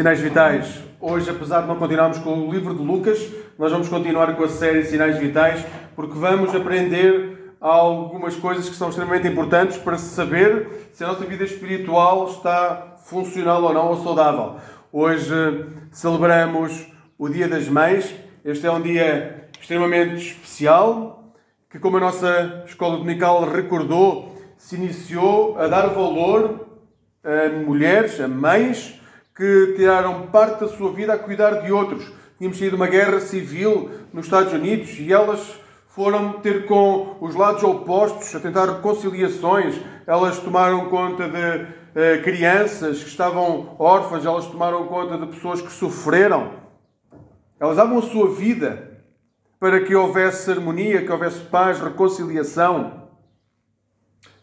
Sinais Vitais. Hoje, apesar de não continuarmos com o livro de Lucas, nós vamos continuar com a série Sinais Vitais, porque vamos aprender algumas coisas que são extremamente importantes para saber se a nossa vida espiritual está funcional ou não, ou saudável. Hoje celebramos o Dia das Mães. Este é um dia extremamente especial, que, como a nossa escola dominical recordou, se iniciou a dar valor a mulheres, a mães, que tiraram parte da sua vida a cuidar de outros. Tínhamos tido uma guerra civil nos Estados Unidos e elas foram ter com os lados opostos, a tentar reconciliações. Elas tomaram conta de eh, crianças que estavam órfãs, elas tomaram conta de pessoas que sofreram. Elas davam a sua vida para que houvesse harmonia, que houvesse paz, reconciliação.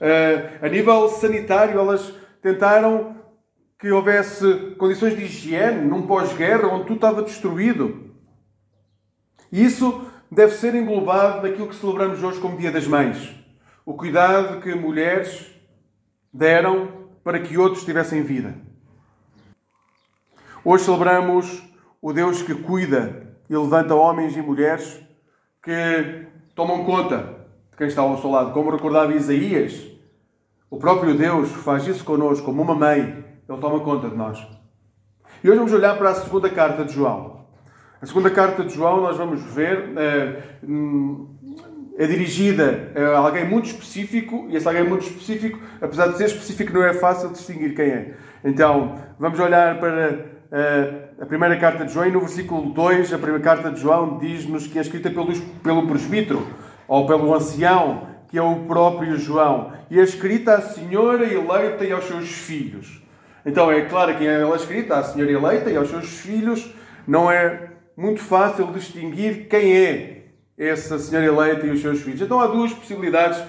Eh, a nível sanitário, elas tentaram que houvesse condições de higiene num pós-guerra onde tudo estava destruído. E isso deve ser englobado naquilo que celebramos hoje como Dia das Mães. O cuidado que mulheres deram para que outros tivessem vida. Hoje celebramos o Deus que cuida e levanta homens e mulheres que tomam conta de quem está ao seu lado. Como recordava Isaías, o próprio Deus faz isso connosco, como uma mãe ele toma conta de nós. E hoje vamos olhar para a segunda carta de João. A segunda carta de João, nós vamos ver, é, é dirigida a alguém muito específico, e esse alguém muito específico, apesar de ser específico, não é fácil distinguir quem é. Então, vamos olhar para eh, a primeira carta de João, e no versículo 2, a primeira carta de João diz-nos que é escrita pelo, pelo presbítero, ou pelo ancião, que é o próprio João, e é escrita à senhora eleita e aos seus filhos. Então é claro que ela é escrita à senhora eleita e aos seus filhos. Não é muito fácil distinguir quem é essa senhora eleita e os seus filhos. Então há duas possibilidades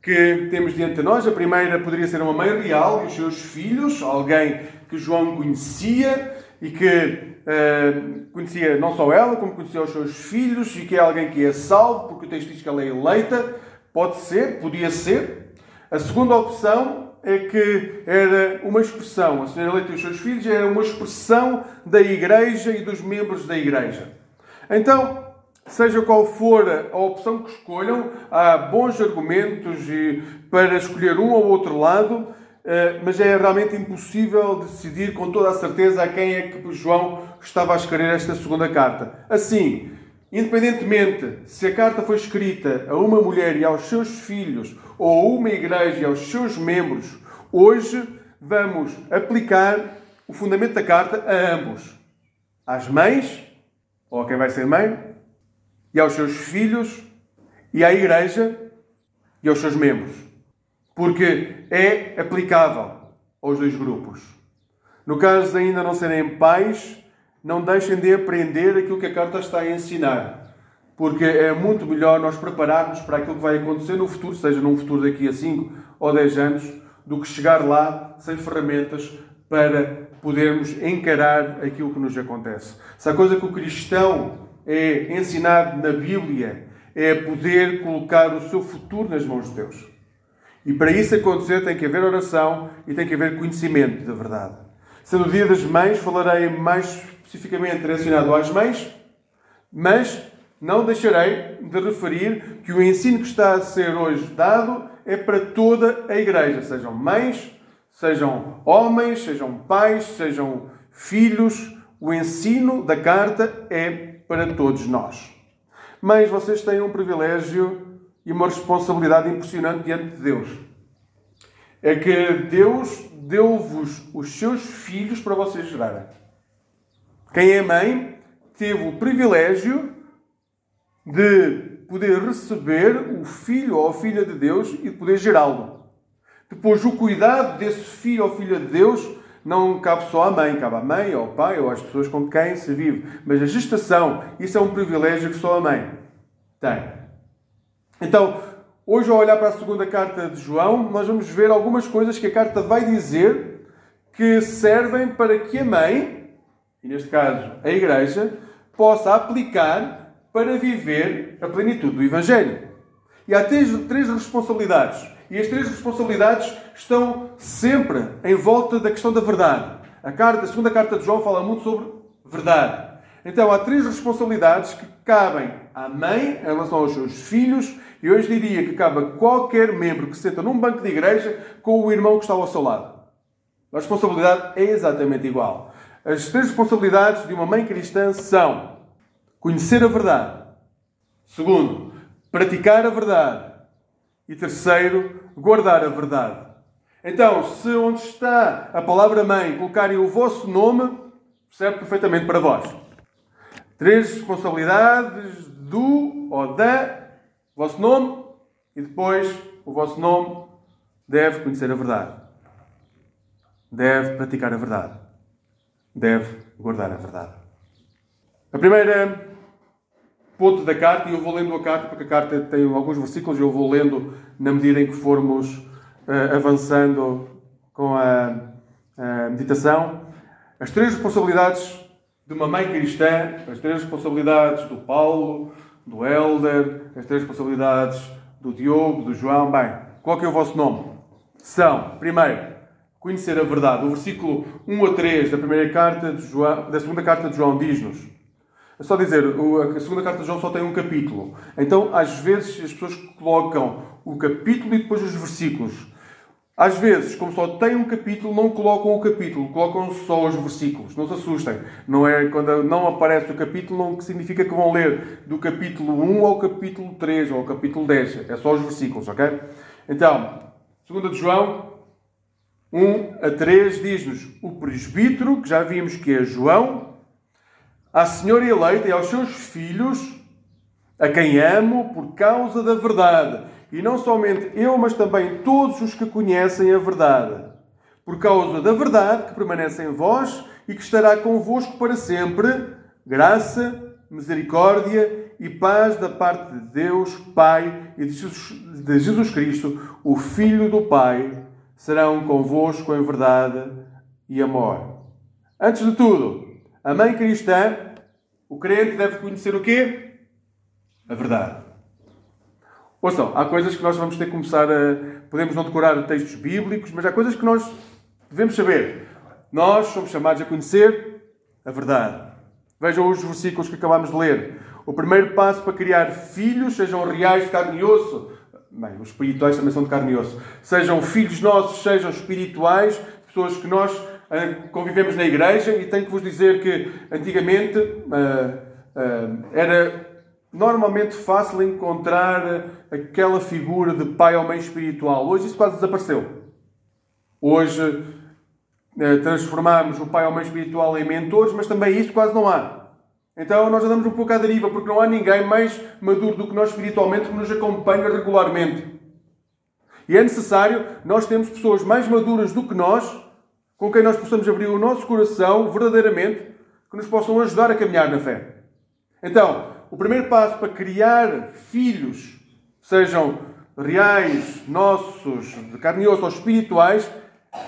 que temos diante de nós. A primeira poderia ser uma mãe real e os seus filhos, alguém que João conhecia e que uh, conhecia não só ela, como conhecia os seus filhos e que é alguém que é salvo, porque o texto diz que ela é eleita. Pode ser, podia ser. A segunda opção é que era uma expressão, a senhora eleita e os seus filhos, era uma expressão da Igreja e dos membros da Igreja. Então, seja qual for a opção que escolham, há bons argumentos para escolher um ou outro lado, eh, mas é realmente impossível decidir com toda a certeza a quem é que João estava a escrever esta segunda carta. Assim, independentemente se a carta foi escrita a uma mulher e aos seus filhos, ou a uma igreja e aos seus membros, hoje vamos aplicar o fundamento da carta a ambos. Às mães, ou a quem vai ser mãe, e aos seus filhos, e à igreja e aos seus membros. Porque é aplicável aos dois grupos. No caso de ainda não serem pais, não deixem de aprender aquilo que a carta está a ensinar porque é muito melhor nós prepararmos para aquilo que vai acontecer no futuro, seja num futuro daqui a 5 ou 10 anos, do que chegar lá sem ferramentas para podermos encarar aquilo que nos acontece. Se a coisa que o cristão é ensinado na Bíblia é poder colocar o seu futuro nas mãos de Deus. E para isso acontecer tem que haver oração e tem que haver conhecimento da verdade. Sendo o dia das mães, falarei mais especificamente direcionado às mães, mas não deixarei de referir que o ensino que está a ser hoje dado é para toda a igreja, sejam mães, sejam homens, sejam pais, sejam filhos. O ensino da carta é para todos nós. Mas vocês têm um privilégio e uma responsabilidade impressionante diante de Deus. É que Deus deu-vos os seus filhos para vocês gerarem. Quem é mãe teve o privilégio de poder receber o filho ou a filha de Deus e de poder gerá-lo. Depois, o cuidado desse filho ou filha de Deus não cabe só à mãe, cabe à mãe, ao pai ou às pessoas com quem se vive. Mas a gestação, isso é um privilégio que só a mãe tem. Então, hoje, ao olhar para a segunda carta de João, nós vamos ver algumas coisas que a carta vai dizer que servem para que a mãe, e neste caso a igreja, possa aplicar para viver a plenitude do Evangelho. E há três, três responsabilidades. E as três responsabilidades estão sempre em volta da questão da verdade. A, carta, a segunda carta de João fala muito sobre verdade. Então há três responsabilidades que cabem à mãe em relação aos seus filhos e hoje diria que cabe a qualquer membro que senta num banco de igreja com o irmão que está ao seu lado. A responsabilidade é exatamente igual. As três responsabilidades de uma mãe cristã são conhecer a verdade, segundo, praticar a verdade e terceiro, guardar a verdade. Então, se onde está a palavra mãe colocarem o vosso nome, serve perfeitamente para vós. Três responsabilidades do ou da vosso nome e depois o vosso nome deve conhecer a verdade. Deve praticar a verdade. Deve guardar a verdade. A primeira ponto da carta, e eu vou lendo a carta porque a carta tem alguns versículos eu vou lendo na medida em que formos uh, avançando com a, a meditação. As três responsabilidades de uma mãe cristã, as três responsabilidades do Paulo, do Helder, as três responsabilidades do Diogo, do João. Bem, qual é o vosso nome? São, primeiro, conhecer a verdade. O versículo 1 a 3 da primeira carta de João, da segunda carta de João diz-nos. É só dizer, a segunda carta de João só tem um capítulo. Então, às vezes, as pessoas colocam o capítulo e depois os versículos. Às vezes, como só tem um capítulo, não colocam o capítulo, colocam só os versículos. Não se assustem. Não é quando não aparece o capítulo, não significa que vão ler do capítulo 1 ao capítulo 3 ou ao capítulo 10. É só os versículos, ok? Então, segunda de João 1 a 3 diz-nos: O presbítero, que já vimos que é João, à senhora eleita e aos seus filhos, a quem amo por causa da verdade. E não somente eu, mas também todos os que conhecem a verdade, por causa da verdade que permanece em vós e que estará convosco para sempre, graça, misericórdia e paz da parte de Deus, Pai e de Jesus, Cristo, o Filho do Pai, serão convosco em verdade e amor. Antes de tudo, a mãe cristã, o crente deve conhecer o quê? A verdade. Ouçam, há coisas que nós vamos ter que começar a. Podemos não decorar textos bíblicos, mas há coisas que nós devemos saber. Nós somos chamados a conhecer a verdade. Vejam os versículos que acabamos de ler. O primeiro passo para criar filhos, sejam reais de carne e osso. Bem, os espirituais também são de carne e osso. Sejam filhos nossos, sejam espirituais, pessoas que nós uh, convivemos na igreja. E tenho que vos dizer que antigamente uh, uh, era normalmente fácil encontrar aquela figura de pai ou mãe espiritual. Hoje isso quase desapareceu. Hoje transformamos o pai ou mãe espiritual em mentores, mas também isso quase não há. Então nós andamos um pouco à deriva, porque não há ninguém mais maduro do que nós espiritualmente que nos acompanha regularmente. E é necessário nós termos pessoas mais maduras do que nós, com quem nós possamos abrir o nosso coração verdadeiramente, que nos possam ajudar a caminhar na fé. Então, o primeiro passo para criar filhos, sejam reais, nossos, de carne e osso ou espirituais,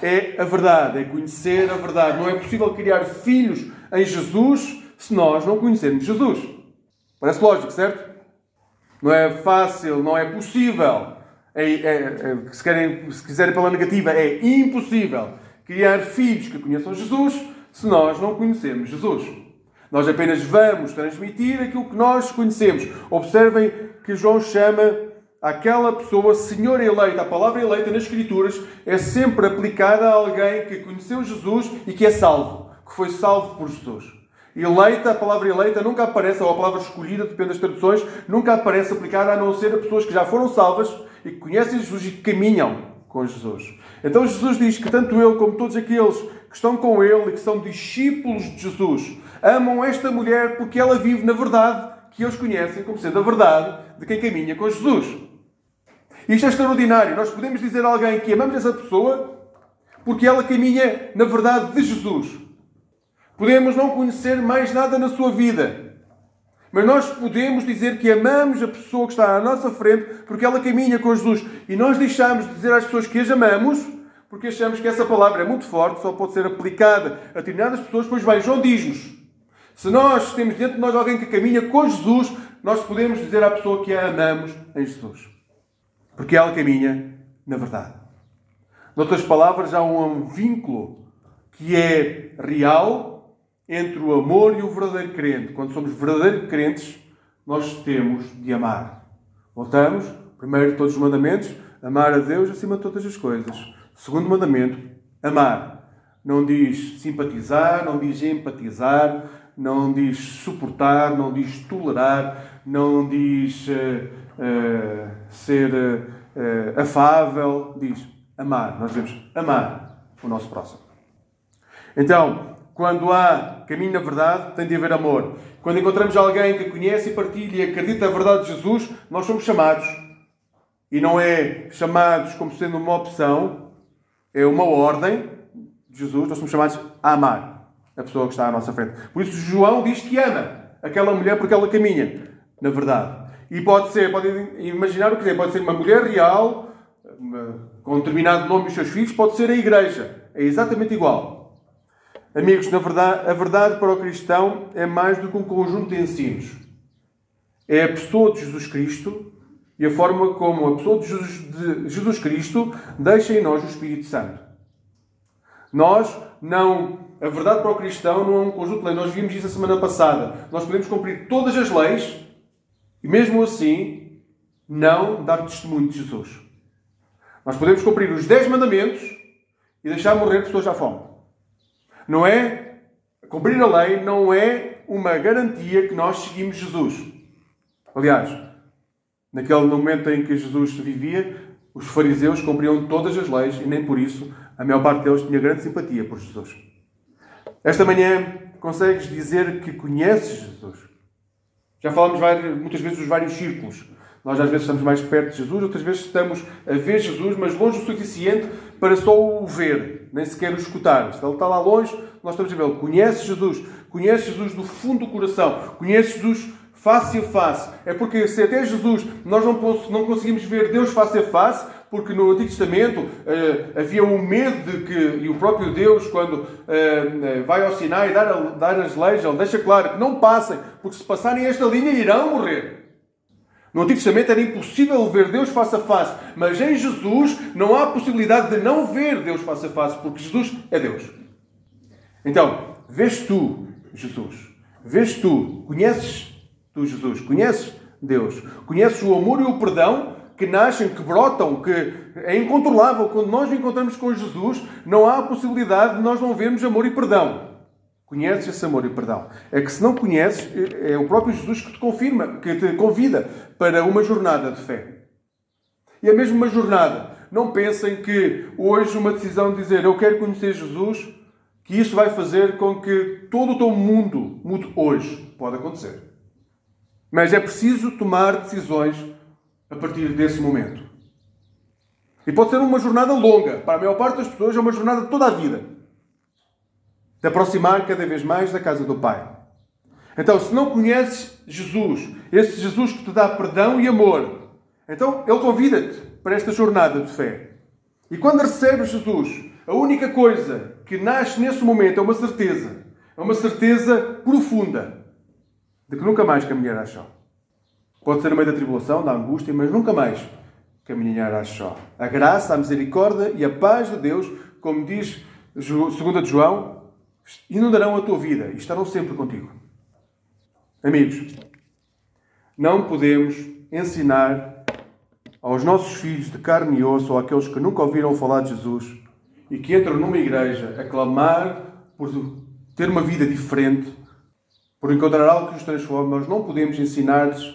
é a verdade, é conhecer a verdade. Não é possível criar filhos em Jesus se nós não conhecermos Jesus. Parece lógico, certo? Não é fácil, não é possível. É, é, é, se, querem, se quiserem pela negativa, é impossível criar filhos que conheçam Jesus se nós não conhecermos Jesus. Nós apenas vamos transmitir aquilo que nós conhecemos. Observem que João chama aquela pessoa Senhor eleita. A palavra eleita nas Escrituras é sempre aplicada a alguém que conheceu Jesus e que é salvo, que foi salvo por Jesus. Eleita, a palavra eleita nunca aparece, ou a palavra escolhida, depende das traduções, nunca aparece aplicada a não ser a pessoas que já foram salvas e que conhecem Jesus e que caminham com Jesus. Então Jesus diz que tanto ele como todos aqueles que estão com ele e que são discípulos de Jesus amam esta mulher porque ela vive na verdade que eles conhecem como sendo a verdade de quem caminha com Jesus. Isto é extraordinário. Nós podemos dizer a alguém que amamos essa pessoa porque ela caminha na verdade de Jesus. Podemos não conhecer mais nada na sua vida. Mas nós podemos dizer que amamos a pessoa que está à nossa frente porque ela caminha com Jesus. E nós deixamos de dizer às pessoas que as amamos porque achamos que essa palavra é muito forte, só pode ser aplicada a determinadas pessoas. Pois bem, João diz-nos se nós temos dentro de nós alguém que caminha com Jesus, nós podemos dizer à pessoa que a amamos em Jesus. Porque ela caminha na verdade. Noutras palavras, há um vínculo que é real entre o amor e o verdadeiro crente. Quando somos verdadeiros crentes, nós temos de amar. Voltamos, primeiro todos os mandamentos, amar a Deus acima de todas as coisas. Segundo mandamento, amar. Não diz simpatizar, não diz empatizar, não diz suportar, não diz tolerar, não diz uh, uh, ser uh, afável, diz amar. Nós devemos amar o nosso próximo. Então, quando há caminho na verdade, tem de haver amor. Quando encontramos alguém que conhece e partilha e acredita a verdade de Jesus, nós somos chamados. E não é chamados como sendo uma opção, é uma ordem de Jesus, nós somos chamados a amar a pessoa que está à nossa frente. Por isso, João diz que ama aquela mulher porque ela caminha, na verdade. E pode ser, pode imaginar o que é, pode ser uma mulher real, com um determinado nome os seus filhos, pode ser a igreja. É exatamente igual. Amigos, na verdade, a verdade para o cristão é mais do que um conjunto de ensinos. É a pessoa de Jesus Cristo e a forma como a pessoa de Jesus, de Jesus Cristo deixa em nós o Espírito Santo. Nós não. A verdade para o cristão não é um conjunto de leis. Nós vimos isso a semana passada. Nós podemos cumprir todas as leis e, mesmo assim, não dar testemunho de Jesus. Nós podemos cumprir os 10 mandamentos e deixar morrer pessoas à fome. Não é. Cumprir a lei não é uma garantia que nós seguimos Jesus. Aliás, naquele momento em que Jesus vivia, os fariseus cumpriam todas as leis e nem por isso a maior parte deles tinha grande simpatia por Jesus. Esta manhã consegues dizer que conheces Jesus? Já falamos muitas vezes dos vários círculos. Nós às vezes estamos mais perto de Jesus, outras vezes estamos a ver Jesus, mas longe o suficiente para só o ver, nem sequer o escutar. Se ele está lá longe, nós estamos a vê-lo. Conhece Jesus, conhece Jesus do fundo do coração, conhece Jesus face a face. É porque se até Jesus nós não, não conseguimos ver Deus face a face, porque no Antigo Testamento uh, havia um medo de que, e o próprio Deus, quando uh, vai ao Sinai dar, dar as leis, ele deixa claro que não passem, porque se passarem esta linha irão morrer. No Antigo Testamento era impossível ver Deus face a face, mas em Jesus não há possibilidade de não ver Deus face a face, porque Jesus é Deus. Então, vês tu Jesus, vês tu, conheces tu Jesus, conheces Deus, conheces o amor e o perdão que nascem, que brotam, que é incontrolável. Quando nós encontramos com Jesus, não há possibilidade de nós não vermos amor e perdão. Conheces esse amor e perdão. É que se não conheces, é, é o próprio Jesus que te confirma, que te convida para uma jornada de fé. E é mesmo uma jornada. Não pensem que hoje uma decisão de dizer eu quero conhecer Jesus, que isso vai fazer com que todo o teu mundo mude hoje. Pode acontecer. Mas é preciso tomar decisões a partir desse momento. E pode ser uma jornada longa. Para a maior parte das pessoas é uma jornada toda a vida de aproximar cada vez mais da casa do Pai. Então, se não conheces Jesus, esse Jesus que te dá perdão e amor, então Ele convida-te para esta jornada de fé. E quando recebes Jesus, a única coisa que nasce nesse momento é uma certeza. É uma certeza profunda de que nunca mais caminharás só. Pode ser no meio da tribulação, da angústia, mas nunca mais caminharás só. A graça, a misericórdia e a paz de Deus, como diz 2 João, inundarão a tua vida e estarão sempre contigo. Amigos, não podemos ensinar aos nossos filhos de carne e osso ou àqueles que nunca ouviram falar de Jesus e que entram numa igreja a clamar por ter uma vida diferente, por encontrar algo que os transforme, nós não podemos ensinar-lhes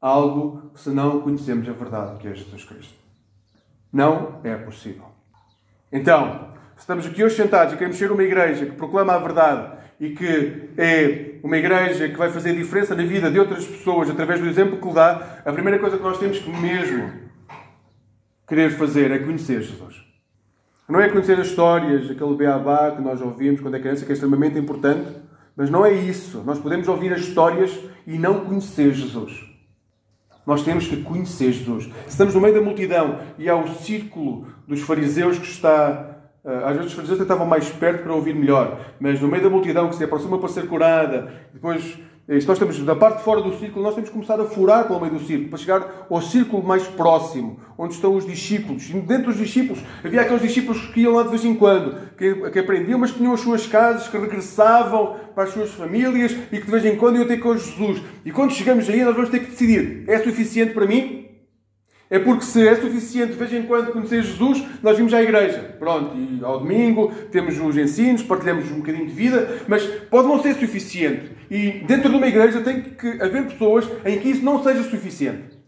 algo se não conhecemos a verdade que é Jesus Cristo. Não é possível. Então, estamos aqui hoje sentados e queremos ser uma igreja que proclama a verdade e que é uma igreja que vai fazer diferença na vida de outras pessoas através do exemplo que lhe dá, a primeira coisa que nós temos que mesmo querer fazer é conhecer Jesus. Não é conhecer as histórias, aquele beabá que nós ouvimos quando é criança, que é extremamente importante, mas não é isso. Nós podemos ouvir as histórias e não conhecer Jesus. Nós temos que conhecer Jesus. Se estamos no meio da multidão e há o círculo dos fariseus que está às vezes os fariseus estavam mais perto para ouvir melhor, mas no meio da multidão que se aproxima para ser curada, depois se nós estamos da parte de fora do círculo, nós temos que começar a furar pelo meio do círculo, para chegar ao círculo mais próximo, onde estão os discípulos. E dentro dos discípulos, havia aqueles discípulos que iam lá de vez em quando, que, que aprendiam, mas que tinham as suas casas, que regressavam para as suas famílias e que de vez em quando iam ter com Jesus. E quando chegamos aí, nós vamos ter que decidir: é suficiente para mim? É porque se é suficiente de vez em quando conhecer Jesus, nós vimos à igreja. Pronto, e ao domingo temos os ensinos, partilhamos um bocadinho de vida, mas pode não ser suficiente. E dentro de uma igreja tem que haver pessoas em que isso não seja suficiente.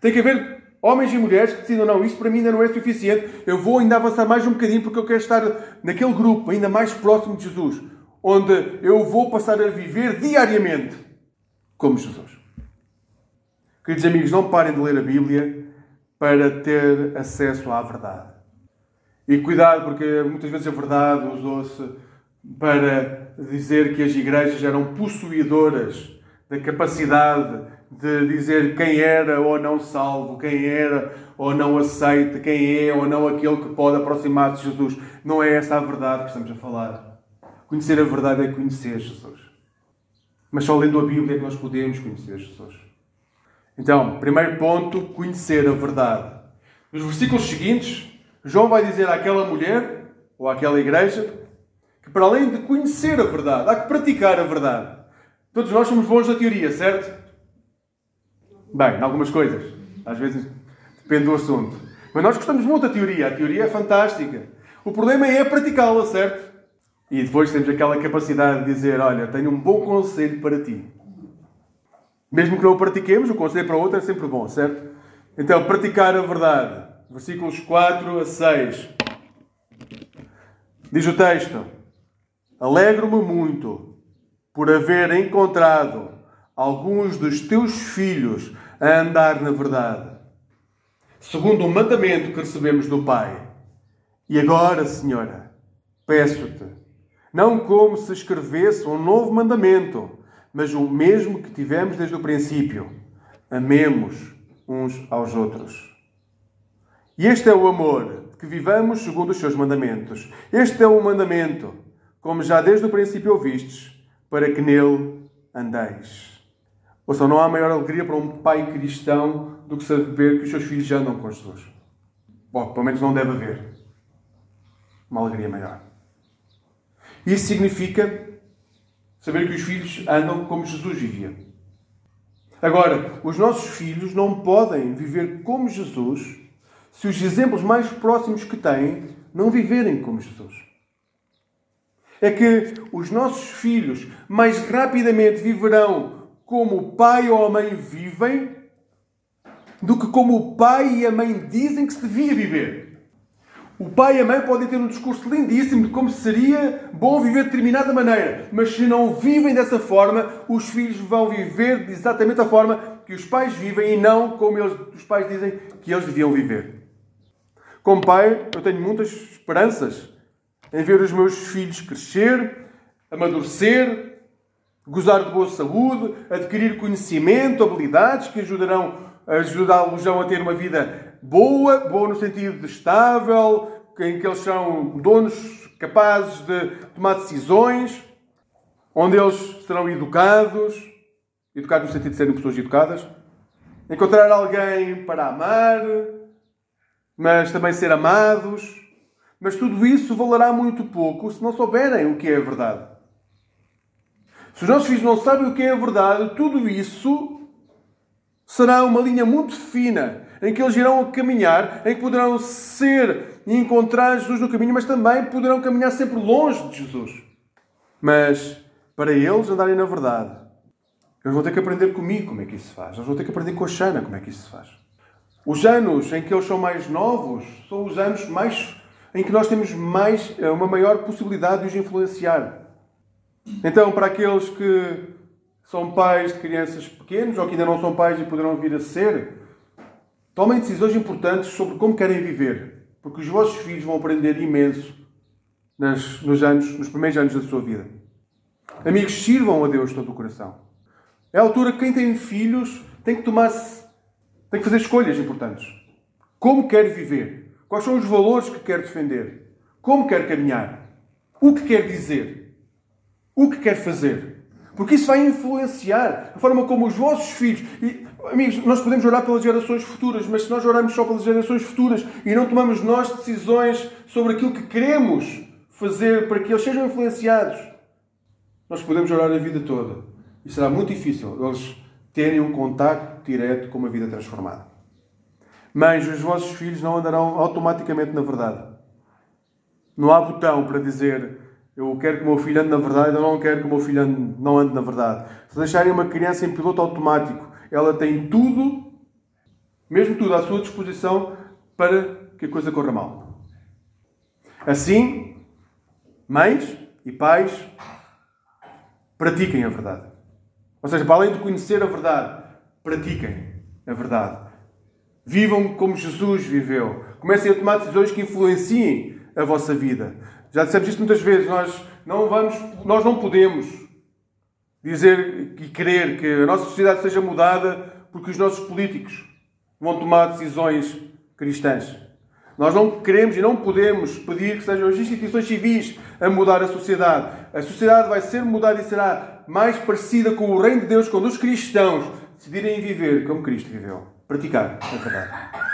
Tem que haver homens e mulheres que decidam, não, isso para mim ainda não é suficiente, eu vou ainda avançar mais um bocadinho porque eu quero estar naquele grupo ainda mais próximo de Jesus, onde eu vou passar a viver diariamente como Jesus. Queridos amigos, não parem de ler a Bíblia para ter acesso à verdade. E cuidado, porque muitas vezes a verdade usou-se para dizer que as igrejas eram possuidoras da capacidade de dizer quem era ou não salvo, quem era ou não aceita, quem é ou não aquele que pode aproximar-se de Jesus. Não é essa a verdade que estamos a falar. Conhecer a verdade é conhecer Jesus. Mas só lendo a Bíblia é que nós podemos conhecer Jesus. Então, primeiro ponto, conhecer a verdade. Nos versículos seguintes, João vai dizer àquela mulher, ou àquela igreja, que para além de conhecer a verdade, há que praticar a verdade. Todos nós somos bons na teoria, certo? Bem, em algumas coisas. Às vezes depende do assunto. Mas nós gostamos muito da teoria. A teoria é fantástica. O problema é praticá-la, certo? E depois temos aquela capacidade de dizer: Olha, tenho um bom conselho para ti. Mesmo que não o pratiquemos, o conselho para o outro é sempre bom, certo? Então, praticar a verdade. Versículos 4 a 6. Diz o texto: Alegro-me muito por haver encontrado alguns dos teus filhos a andar na verdade, segundo o mandamento que recebemos do Pai. E agora, Senhora, peço-te, não como se escrevesse um novo mandamento mas o mesmo que tivemos desde o princípio. Amemos uns aos outros. E este é o amor, que vivamos segundo os seus mandamentos. Este é o mandamento, como já desde o princípio ouvistes, para que nele andeis. Ou seja, não há maior alegria para um pai cristão do que saber que os seus filhos já andam com Jesus. Bom, pelo menos não deve haver uma alegria maior. Isso significa Saber que os filhos andam como Jesus vivia. Agora, os nossos filhos não podem viver como Jesus se os exemplos mais próximos que têm não viverem como Jesus. É que os nossos filhos mais rapidamente viverão como o pai ou a mãe vivem do que como o pai e a mãe dizem que se devia viver. O pai e a mãe podem ter um discurso lindíssimo de como seria bom viver de determinada maneira, mas se não vivem dessa forma, os filhos vão viver de exatamente a forma que os pais vivem e não como eles, os pais dizem que eles deviam viver. Como pai, eu tenho muitas esperanças em ver os meus filhos crescer, amadurecer, gozar de boa saúde, adquirir conhecimento, habilidades que ajudarão ajudá-los a ter uma vida boa, boa no sentido de estável, em que eles são donos capazes de tomar decisões, onde eles serão educados, educados no sentido de serem pessoas educadas, encontrar alguém para amar, mas também ser amados. Mas tudo isso valerá muito pouco se não souberem o que é a verdade. Se os nossos filhos não sabem o que é a verdade, tudo isso será uma linha muito fina em que eles irão caminhar, em que poderão ser e encontrar Jesus no caminho, mas também poderão caminhar sempre longe de Jesus. Mas para eles andarem na verdade, eles vão ter que aprender comigo como é que isso se faz. Eles vão ter que aprender com a Xana como é que isso se faz. Os anos em que eles são mais novos são os anos mais em que nós temos mais eh, uma maior possibilidade de os influenciar. Então, para aqueles que são pais de crianças pequenos ou que ainda não são pais e poderão vir a ser, tomem decisões importantes sobre como querem viver, porque os vossos filhos vão aprender imenso nas, nos, anos, nos primeiros anos da sua vida. Amigos, sirvam a Deus de todo o coração. É a altura que quem tem filhos tem que tomar tem que fazer escolhas importantes. Como quer viver? Quais são os valores que quer defender? Como quer caminhar? O que quer dizer? O que quer fazer? Porque isso vai influenciar a forma como os vossos filhos. E, amigos, nós podemos orar pelas gerações futuras, mas se nós oramos só pelas gerações futuras e não tomamos nós decisões sobre aquilo que queremos fazer para que eles sejam influenciados, nós podemos orar a vida toda. E será muito difícil eles terem um contacto direto com uma vida transformada. Mães, os vossos filhos não andarão automaticamente na verdade. Não há botão para dizer eu quero que o meu filho ande na verdade, eu não quero que o meu filho ande, não ande na verdade. Se deixarem uma criança em piloto automático, ela tem tudo, mesmo tudo à sua disposição, para que a coisa corra mal. Assim, mães e pais, pratiquem a verdade. Ou seja, para além de conhecer a verdade, pratiquem a verdade. Vivam como Jesus viveu. Comecem a tomar decisões que influenciem a vossa vida. Já dissemos isto muitas vezes, nós não vamos, nós não podemos dizer e querer que a nossa sociedade seja mudada porque os nossos políticos vão tomar decisões cristãs. Nós não queremos e não podemos pedir que sejam as instituições civis a mudar a sociedade. A sociedade vai ser mudada e será mais parecida com o reino de Deus quando os cristãos decidirem viver como Cristo viveu. Praticar a verdade.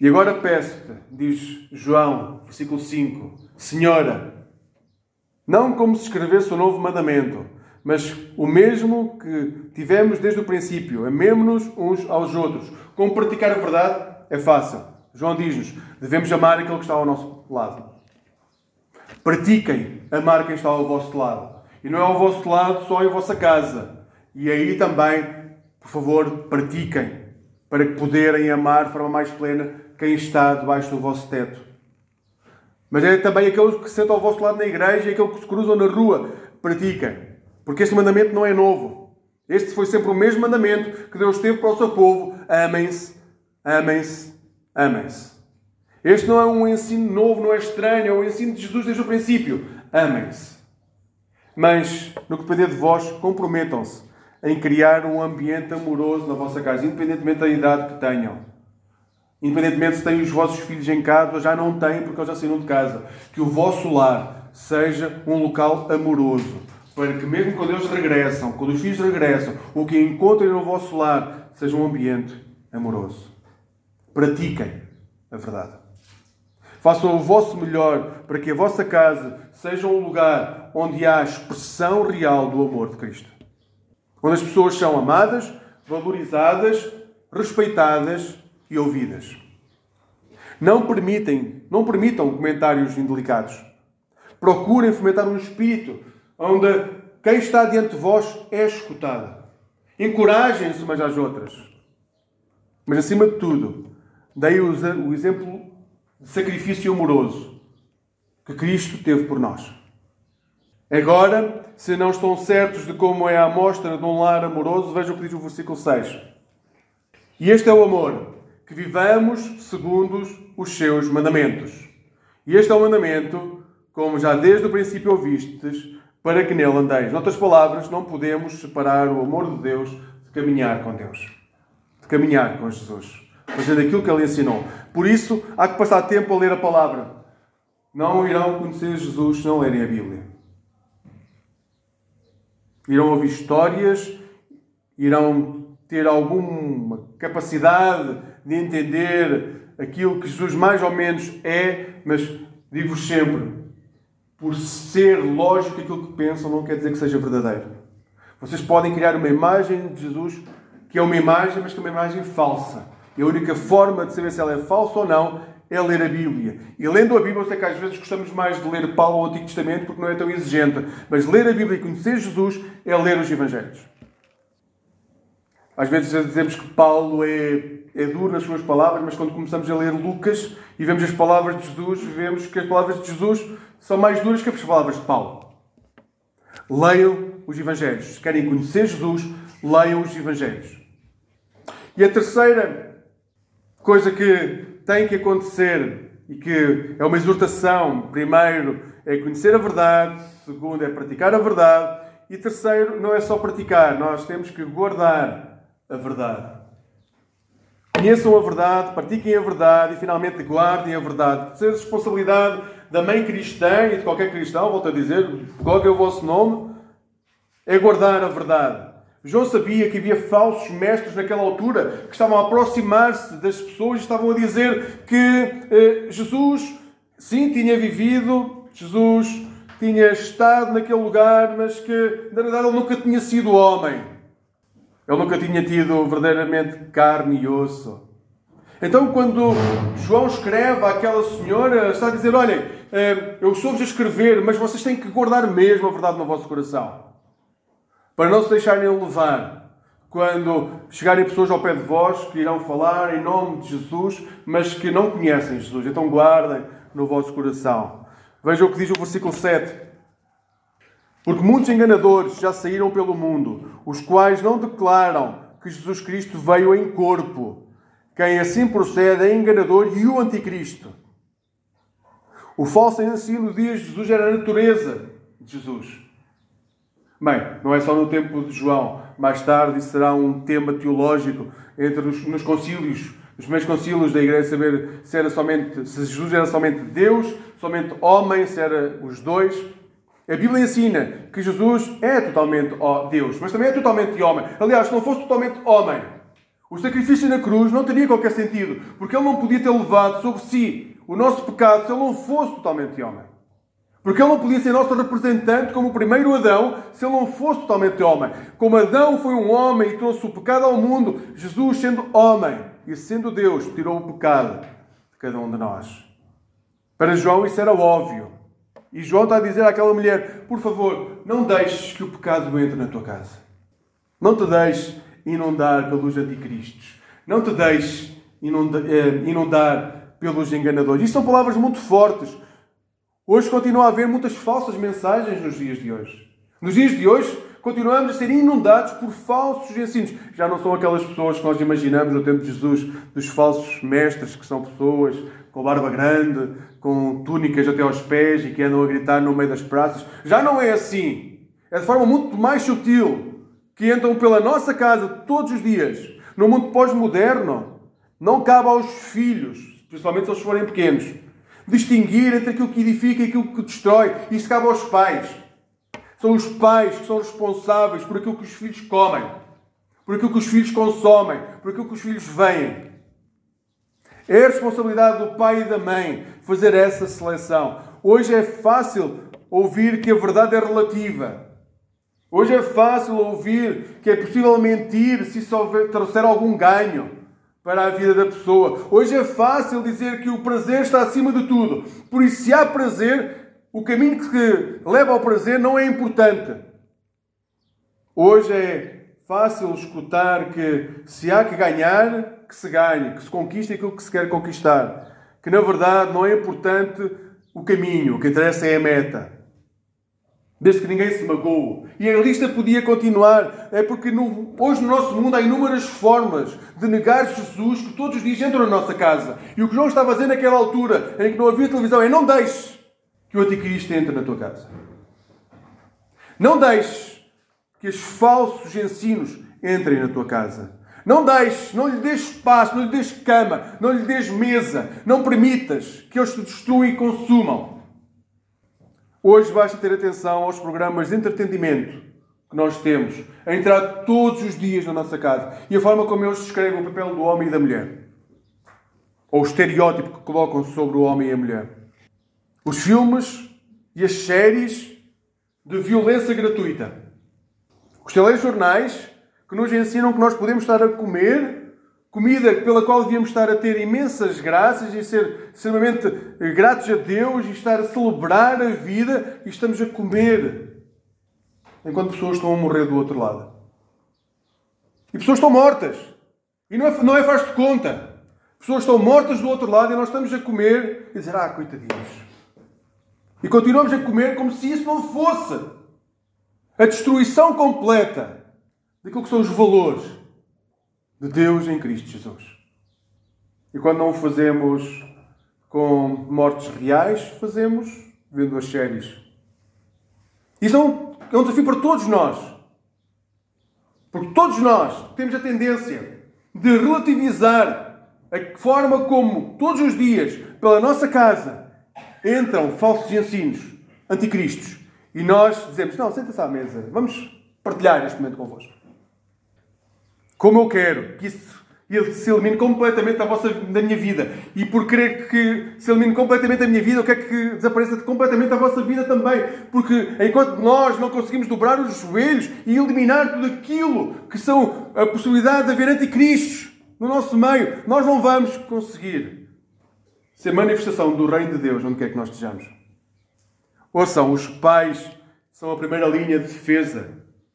E agora peço-te, diz João, versículo 5, Senhora, não como se escrevesse o novo mandamento, mas o mesmo que tivemos desde o princípio, amemos-nos uns aos outros. Como praticar a verdade é fácil. João diz-nos: devemos amar aquele que está ao nosso lado. Pratiquem amar quem está ao vosso lado. E não é ao vosso lado só em vossa casa. E aí também, por favor, pratiquem para que poderem amar de forma mais plena quem está debaixo do vosso teto. Mas é também aqueles que se sentam ao vosso lado na igreja e aqueles que se cruzam na rua. Pratiquem. Porque este mandamento não é novo. Este foi sempre o mesmo mandamento que Deus teve para o seu povo. Amem-se, amem-se, amem-se. Este não é um ensino novo, não é estranho, é o ensino de Jesus desde o princípio. Amem-se. Mas, no que depender de vós, comprometam-se em criar um ambiente amoroso na vossa casa, independentemente da idade que tenham. Independentemente se têm os vossos filhos em casa ou já não têm porque eles já saíram de casa. Que o vosso lar seja um local amoroso. Para que mesmo quando eles regressam, quando os filhos regressam, o que encontrem no vosso lar seja um ambiente amoroso. Pratiquem a verdade. Façam o vosso melhor para que a vossa casa seja um lugar onde há expressão real do amor de Cristo. Onde as pessoas são amadas, valorizadas, respeitadas e ouvidas. Não permitem, não permitam comentários indelicados. Procurem fomentar um espírito onde quem está diante de vós é escutado. Encorajem-se umas às outras. Mas acima de tudo, dei o exemplo de sacrifício amoroso que Cristo teve por nós. Agora, se não estão certos de como é a amostra de um lar amoroso, vejam o que diz o versículo 6. E este é o amor, que vivamos segundo os seus mandamentos. E este é o mandamento, como já desde o princípio ouvistes, para que nele andeis. Noutras palavras, não podemos separar o amor de Deus de caminhar com Deus, de caminhar com Jesus, fazendo aquilo que ele ensinou. Por isso, há que passar tempo a ler a palavra. Não irão conhecer Jesus se não lerem a Bíblia. Irão ouvir histórias, irão ter alguma capacidade de entender aquilo que Jesus mais ou menos é, mas digo-vos sempre, por ser lógico aquilo que pensam, não quer dizer que seja verdadeiro. Vocês podem criar uma imagem de Jesus que é uma imagem, mas que é uma imagem falsa. E a única forma de saber se ela é falsa ou não é ler a Bíblia. E lendo a Bíblia, eu sei que às vezes gostamos mais de ler Paulo ao Antigo Testamento porque não é tão exigente. Mas ler a Bíblia e conhecer Jesus é ler os Evangelhos. Às vezes dizemos que Paulo é, é duro nas suas palavras, mas quando começamos a ler Lucas e vemos as palavras de Jesus, vemos que as palavras de Jesus são mais duras que as palavras de Paulo. Leiam os Evangelhos. Se querem conhecer Jesus, leiam os Evangelhos. E a terceira coisa que tem que acontecer e que é uma exortação, primeiro é conhecer a verdade, segundo é praticar a verdade e terceiro não é só praticar, nós temos que guardar a verdade. Conheçam a verdade, pratiquem a verdade e finalmente guardem a verdade. Ser responsabilidade da mãe cristã e de qualquer cristão, volto a dizer, qual é o vosso nome, é guardar a verdade. João sabia que havia falsos mestres naquela altura que estavam a aproximar-se das pessoas e estavam a dizer que eh, Jesus, sim, tinha vivido, Jesus tinha estado naquele lugar, mas que na verdade ele nunca tinha sido homem. Ele nunca tinha tido verdadeiramente carne e osso. Então, quando João escreve àquela senhora, está a dizer: Olhem, eh, eu sou-vos a escrever, mas vocês têm que guardar mesmo a verdade no vosso coração. Para não se deixarem levar. Quando chegarem pessoas ao pé de vós que irão falar em nome de Jesus, mas que não conhecem Jesus. Então, guardem no vosso coração. Vejam o que diz o versículo 7. Porque muitos enganadores já saíram pelo mundo, os quais não declaram que Jesus Cristo veio em corpo. Quem assim procede é enganador e o anticristo. O falso ensino diz Jesus era a natureza de Jesus. Bem, não é só no tempo de João. Mais tarde será um tema teológico entre os, nos concílios, nos primeiros concílios da igreja, saber se, era somente, se Jesus era somente Deus, somente homem, se era os dois. A Bíblia ensina que Jesus é totalmente Deus, mas também é totalmente homem. Aliás, se não fosse totalmente homem, o sacrifício na cruz não teria qualquer sentido, porque ele não podia ter levado sobre si o nosso pecado se ele não fosse totalmente homem. Porque ele não podia ser nosso representante como o primeiro Adão se ele não fosse totalmente homem. Como Adão foi um homem e trouxe o pecado ao mundo, Jesus, sendo homem e sendo Deus, tirou o pecado de cada um de nós. Para João isso era óbvio. E João está a dizer àquela mulher: por favor, não deixes que o pecado entre na tua casa. Não te deixes inundar pelos anticristos. Não te deixes eh, inundar pelos enganadores. Isto são palavras muito fortes. Hoje continua a haver muitas falsas mensagens nos dias de hoje. Nos dias de hoje, continuamos a ser inundados por falsos ensinos. Já não são aquelas pessoas que nós imaginamos no tempo de Jesus, dos falsos mestres, que são pessoas com barba grande, com túnicas até aos pés e que andam a gritar no meio das praças. Já não é assim. É de forma muito mais sutil que entram pela nossa casa todos os dias, no mundo pós-moderno, não cabe aos filhos, principalmente se eles forem pequenos, distinguir entre aquilo que edifica e aquilo que destrói. Isso cabe aos pais. São os pais que são responsáveis por aquilo que os filhos comem, por aquilo que os filhos consomem, por aquilo que os filhos veem. É a responsabilidade do pai e da mãe fazer essa seleção. Hoje é fácil ouvir que a verdade é relativa. Hoje é fácil ouvir que é possível mentir se isso trouxer algum ganho para a vida da pessoa. Hoje é fácil dizer que o prazer está acima de tudo. Por isso, se há prazer, o caminho que leva ao prazer não é importante. Hoje é fácil escutar que se há que ganhar, que se ganhe, que se conquiste aquilo que se quer conquistar. Que na verdade não é importante o caminho, o que interessa é a meta desde que ninguém se magoou. E a lista podia continuar. É porque no, hoje no nosso mundo há inúmeras formas de negar Jesus que todos os dias entram na nossa casa. E o que João estava a fazer naquela altura, em que não havia televisão, é não deixes que o anticristo entre na tua casa. Não deixes que os falsos ensinos entrem na tua casa. Não deixes, não lhe des espaço, não lhe des cama, não lhe des mesa. Não permitas que eles te destruam e consumam. Hoje basta ter atenção aos programas de entretenimento que nós temos a entrar todos os dias na nossa casa e a forma como eles descrevem o papel do homem e da mulher. Ou o estereótipo que colocam sobre o homem e a mulher. Os filmes e as séries de violência gratuita. Os telejornais que nos ensinam que nós podemos estar a comer Comida pela qual devíamos estar a ter imensas graças e ser extremamente gratos a Deus e estar a celebrar a vida e estamos a comer enquanto pessoas estão a morrer do outro lado. E pessoas estão mortas. E não é, não é faz de conta. Pessoas estão mortas do outro lado e nós estamos a comer e dizer, ah, coitadinhos. E continuamos a comer como se isso não fosse a destruição completa daquilo que são os valores de Deus em Cristo Jesus. E quando não o fazemos com mortes reais, fazemos vendo as séries. Isso é um, é um desafio para todos nós. Porque todos nós temos a tendência de relativizar a forma como todos os dias, pela nossa casa, entram falsos ensinos, anticristos. E nós dizemos: Não, senta-se à mesa, vamos partilhar este momento convosco. Como eu quero que isso ele se elimine completamente da, vossa, da minha vida. E por querer que se elimine completamente da minha vida, eu quero que desapareça completamente da vossa vida também. Porque enquanto nós não conseguimos dobrar os joelhos e eliminar tudo aquilo que são a possibilidade de haver anticristos no nosso meio, nós não vamos conseguir ser manifestação do reino de Deus onde quer que nós estejamos. Ouçam, os pais são a primeira linha de defesa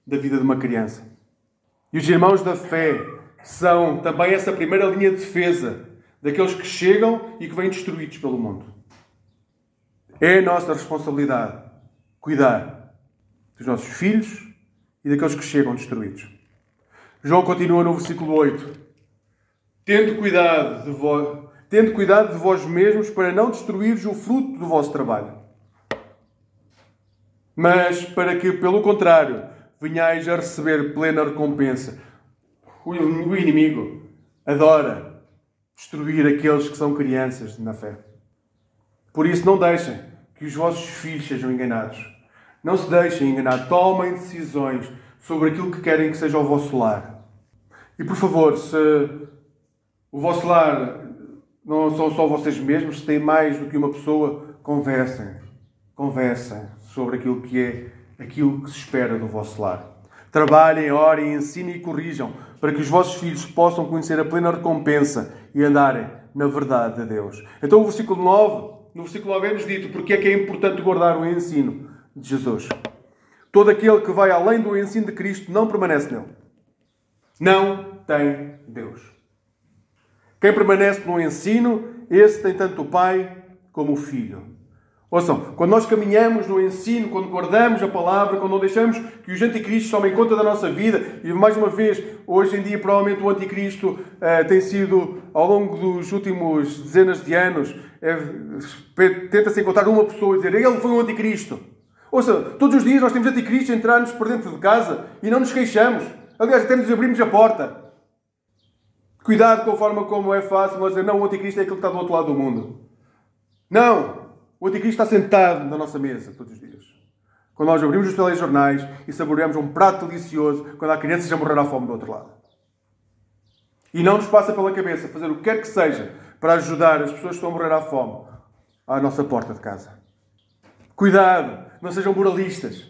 da vida de uma criança. E os irmãos da fé são também essa primeira linha de defesa daqueles que chegam e que vêm destruídos pelo mundo. É a nossa responsabilidade cuidar dos nossos filhos e daqueles que chegam destruídos. João continua no versículo 8: Tendo cuidado de vós, tendo cuidado de vós mesmos para não destruir o fruto do vosso trabalho. Mas para que, pelo contrário, venhais a receber plena recompensa. O inimigo adora destruir aqueles que são crianças na fé. Por isso, não deixem que os vossos filhos sejam enganados. Não se deixem enganar. Tomem decisões sobre aquilo que querem que seja o vosso lar. E por favor, se o vosso lar não são só vocês mesmos, se tem mais do que uma pessoa, conversem. Conversem sobre aquilo que é aquilo que se espera do vosso lar. Trabalhem, orem, ensinem e corrijam, para que os vossos filhos possam conhecer a plena recompensa e andarem na verdade de Deus. Então, o versículo 9, no versículo 9 é-nos dito porque é que é importante guardar o ensino de Jesus. Todo aquele que vai além do ensino de Cristo não permanece nele. Não tem Deus. Quem permanece no ensino, esse tem tanto o Pai como o Filho. Ouçam, quando nós caminhamos no ensino, quando guardamos a palavra, quando não deixamos que os anticristos tomem conta da nossa vida, e mais uma vez, hoje em dia, provavelmente o anticristo uh, tem sido, ao longo dos últimos dezenas de anos, é, tenta-se encontrar uma pessoa e dizer ele foi um anticristo. Ouça, todos os dias nós temos anticristos entrar-nos por dentro de casa e não nos queixamos. Aliás, até nos abrimos a porta. Cuidado com a forma como é fácil nós dizer, não, o anticristo é aquele que está do outro lado do mundo. Não! O anticristo está sentado na nossa mesa todos os dias. Quando nós abrimos os telejornais e saboreamos um prato delicioso, quando há crianças já morrer à fome do outro lado. E não nos passa pela cabeça fazer o que quer que seja para ajudar as pessoas que estão a morrer à fome à nossa porta de casa. Cuidado, não sejam moralistas.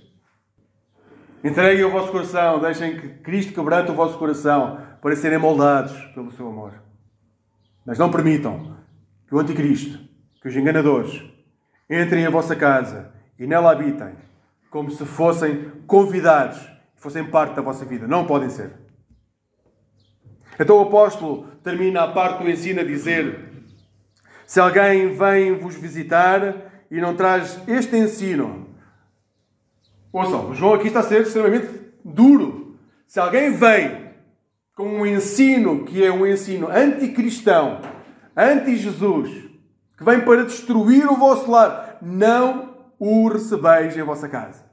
Entreguem o vosso coração, deixem que Cristo quebrante o vosso coração para serem moldados pelo seu amor. Mas não permitam que o anticristo, que os enganadores, entrem em vossa casa e nela habitem, como se fossem convidados, fossem parte da vossa vida. Não podem ser. Então o apóstolo termina a parte do ensino a dizer: Se alguém vem vos visitar e não traz este ensino, ouçam, João aqui está a ser extremamente duro. Se alguém vem com um ensino que é um ensino anticristão, anti-Jesus, que vem para destruir o vosso lar, não o recebeis em vossa casa.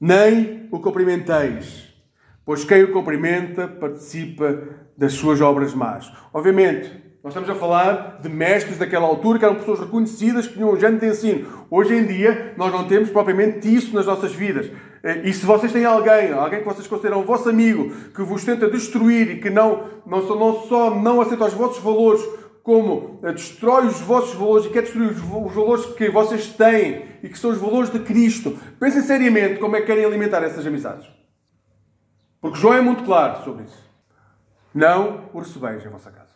Nem o cumprimenteis, pois quem o cumprimenta participa das suas obras más. Obviamente, nós estamos a falar de mestres daquela altura que eram pessoas reconhecidas que tinham um género de ensino. Hoje em dia, nós não temos propriamente isso nas nossas vidas. Eh, e se vocês têm alguém, alguém que vocês consideram vosso amigo, que vos tenta destruir e que não, não, só, não só não aceita os vossos valores, como eh, destrói os vossos valores e quer destruir os valores que vocês têm e que são os valores de Cristo, pensem seriamente como é que querem alimentar essas amizades. Porque João é muito claro sobre isso. Não o recebeis em vossa casa.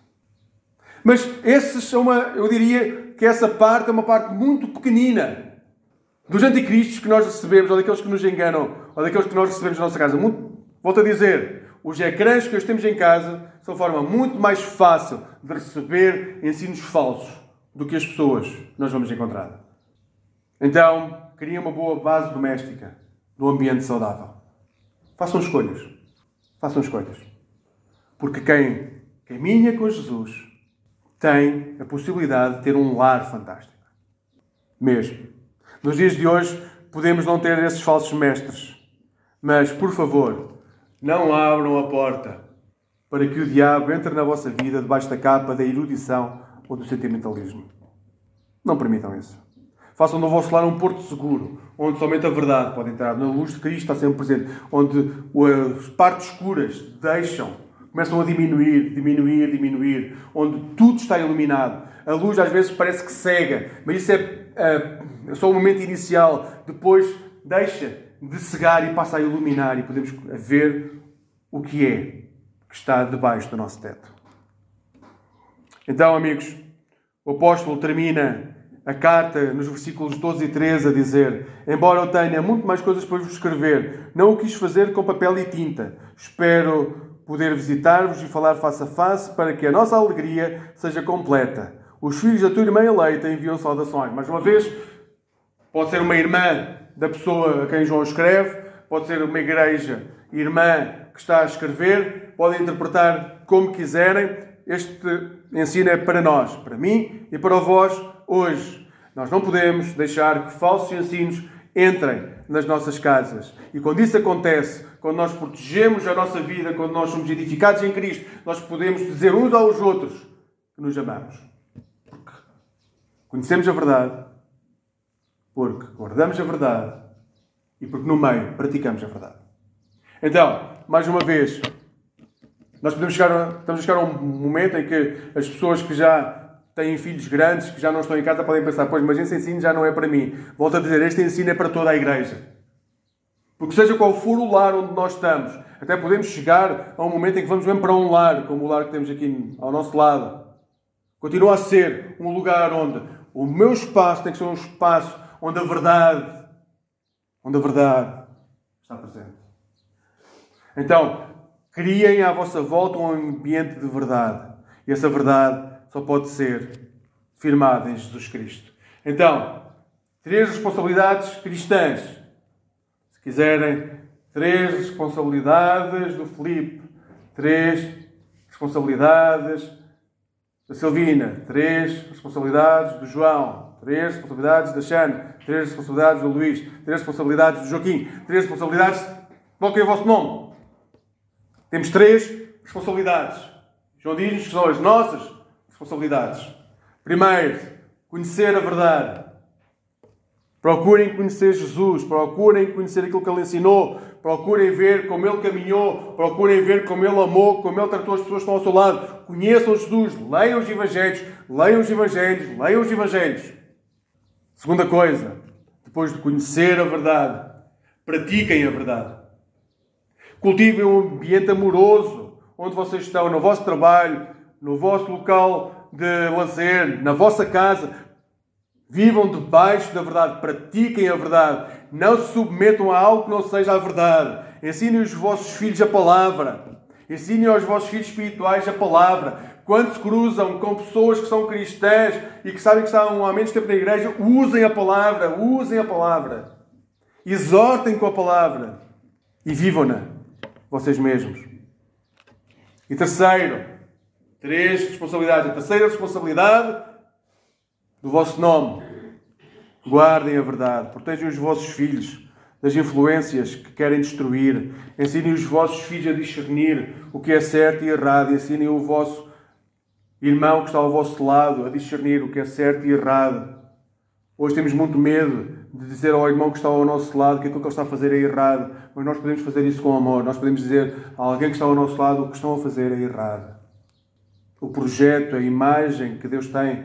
Mas esses são uma, eu diria que essa parte é uma parte muito pequenina dos anticristos que nós recebemos, ou daqueles que nos enganam, ou daqueles que nós recebemos na nossa casa. Muito, volto a dizer, os ecrãs que nós temos em casa são forma muito mais fácil de receber ensinos falsos do que as pessoas nós vamos encontrar. Então, cria uma boa base doméstica, do ambiente saudável. Façam escolhas. Façam escolhas. Porque quem caminha com Jesus tem a possibilidade de ter um lar fantástico. Mesmo. Nos dias de hoje, podemos não ter esses falsos mestres. Mas, por favor, não abram a porta para que o diabo entre na vossa vida debaixo da capa da erudição ou do sentimentalismo. Não permitam isso. Façam do vosso lar um porto seguro, onde somente a verdade pode entrar. Na luz de Cristo está sempre presente. Onde as partes escuras deixam, começam a diminuir, diminuir, diminuir. Onde tudo está iluminado. A luz às vezes parece que cega, mas isso é, é, é só o momento inicial. Depois deixa de cegar e passa a iluminar e podemos ver o que é que está debaixo do nosso teto. Então, amigos, o apóstolo termina a carta nos versículos 12 e 13 a dizer: Embora eu tenha muito mais coisas para vos escrever, não o quis fazer com papel e tinta. Espero poder visitar-vos e falar face a face para que a nossa alegria seja completa. Os filhos da tua irmã eleita enviam saudações. Mais uma vez, pode ser uma irmã da pessoa a quem João escreve, pode ser uma igreja irmã que está a escrever, podem interpretar como quiserem. Este ensino é para nós, para mim e para vós hoje. Nós não podemos deixar que falsos ensinos entrem nas nossas casas. E quando isso acontece, quando nós protegemos a nossa vida, quando nós somos edificados em Cristo, nós podemos dizer uns aos outros que nos amamos. Porque conhecemos a verdade, porque guardamos a verdade e porque no meio praticamos a verdade. Então, mais uma vez, nós podemos chegar a, estamos a chegar a um momento em que as pessoas que já têm filhos grandes, que já não estão em casa, podem pensar, pois, mas esse ensino já não é para mim. Volto a dizer, este ensino é para toda a igreja. Porque seja qual for o lar onde nós estamos, até podemos chegar a um momento em que vamos mesmo para um lar, como o lar que temos aqui ao nosso lado. Continua a ser um lugar onde o meu espaço tem que ser um espaço onde a verdade, onde a verdade está presente. Então, criem à vossa volta um ambiente de verdade. E essa verdade só pode ser firmada em Jesus Cristo. Então, três responsabilidades cristãs. Se quiserem, três responsabilidades do Filipe, três responsabilidades da Silvina, três responsabilidades do João, três responsabilidades da Xana, três responsabilidades do Luís, três responsabilidades do Joaquim, três responsabilidades. Coloquem o vosso nome. Temos três responsabilidades. João diz-nos que são as nossas responsabilidades. Primeiro, conhecer a verdade. Procurem conhecer Jesus, procurem conhecer aquilo que ele ensinou, procurem ver como ele caminhou, procurem ver como ele amou, como ele tratou as pessoas que estão ao seu lado. Conheçam Jesus, leiam os Evangelhos, leiam os Evangelhos, leiam os Evangelhos. Segunda coisa, depois de conhecer a verdade, pratiquem a verdade. Cultivem um ambiente amoroso, onde vocês estão, no vosso trabalho, no vosso local de lazer, na vossa casa. Vivam debaixo da verdade, pratiquem a verdade, não se submetam a algo que não seja a verdade. Ensinem os vossos filhos a palavra, ensinem aos vossos filhos espirituais a palavra. Quando se cruzam com pessoas que são cristãs e que sabem que estão há menos tempo na igreja, usem a palavra, usem a palavra. Exortem com a palavra e vivam-na vocês mesmos. E terceiro, Três responsabilidades. A terceira responsabilidade do vosso nome. Guardem a verdade. Protejam os vossos filhos das influências que querem destruir. Ensinem os vossos filhos a discernir o que é certo e errado. Ensinem o vosso irmão que está ao vosso lado a discernir o que é certo e errado. Hoje temos muito medo de dizer ao irmão que está ao nosso lado que aquilo que ele está a fazer é errado, mas nós podemos fazer isso com amor. Nós podemos dizer a alguém que está ao nosso lado o que estão a fazer é errado o projeto, a imagem que Deus tem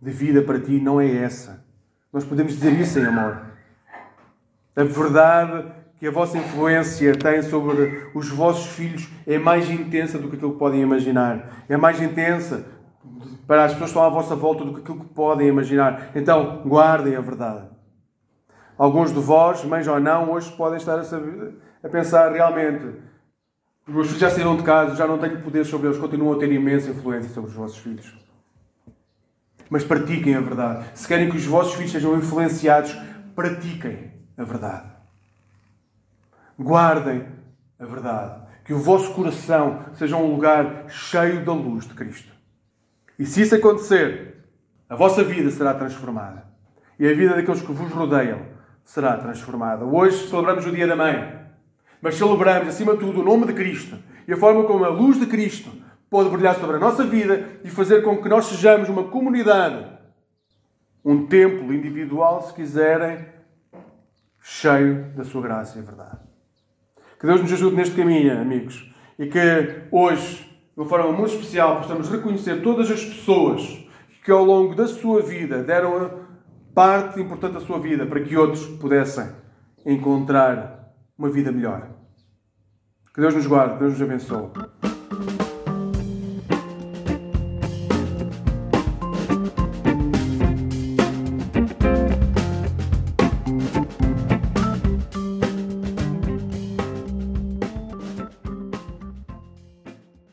de vida para ti não é essa. Nós podemos dizer isso em amor. A verdade que a vossa influência tem sobre os vossos filhos é mais intensa do que aquilo que podem imaginar. É mais intensa para as pessoas que estão à vossa volta do que aquilo que podem imaginar. Então, guardem a verdade. Alguns de vós, mães ou não, hoje podem estar a, saber, a pensar realmente os meus filhos já saíram de casa, já não tenho poder sobre eles, continuam a ter imensa influência sobre os vossos filhos. Mas pratiquem a verdade. Se querem que os vossos filhos sejam influenciados, pratiquem a verdade. Guardem a verdade. Que o vosso coração seja um lugar cheio da luz de Cristo. E se isso acontecer, a vossa vida será transformada. E a vida daqueles que vos rodeiam será transformada. Hoje celebramos o Dia da Mãe mas celebramos, acima de tudo, o nome de Cristo e a forma como a luz de Cristo pode brilhar sobre a nossa vida e fazer com que nós sejamos uma comunidade um templo individual, se quiserem, cheio da sua graça e verdade. Que Deus nos ajude neste caminho, amigos, e que hoje, de uma forma muito especial, possamos reconhecer todas as pessoas que ao longo da sua vida deram parte importante da sua vida para que outros pudessem encontrar uma vida melhor. Que Deus nos guarde, Deus nos abençoe.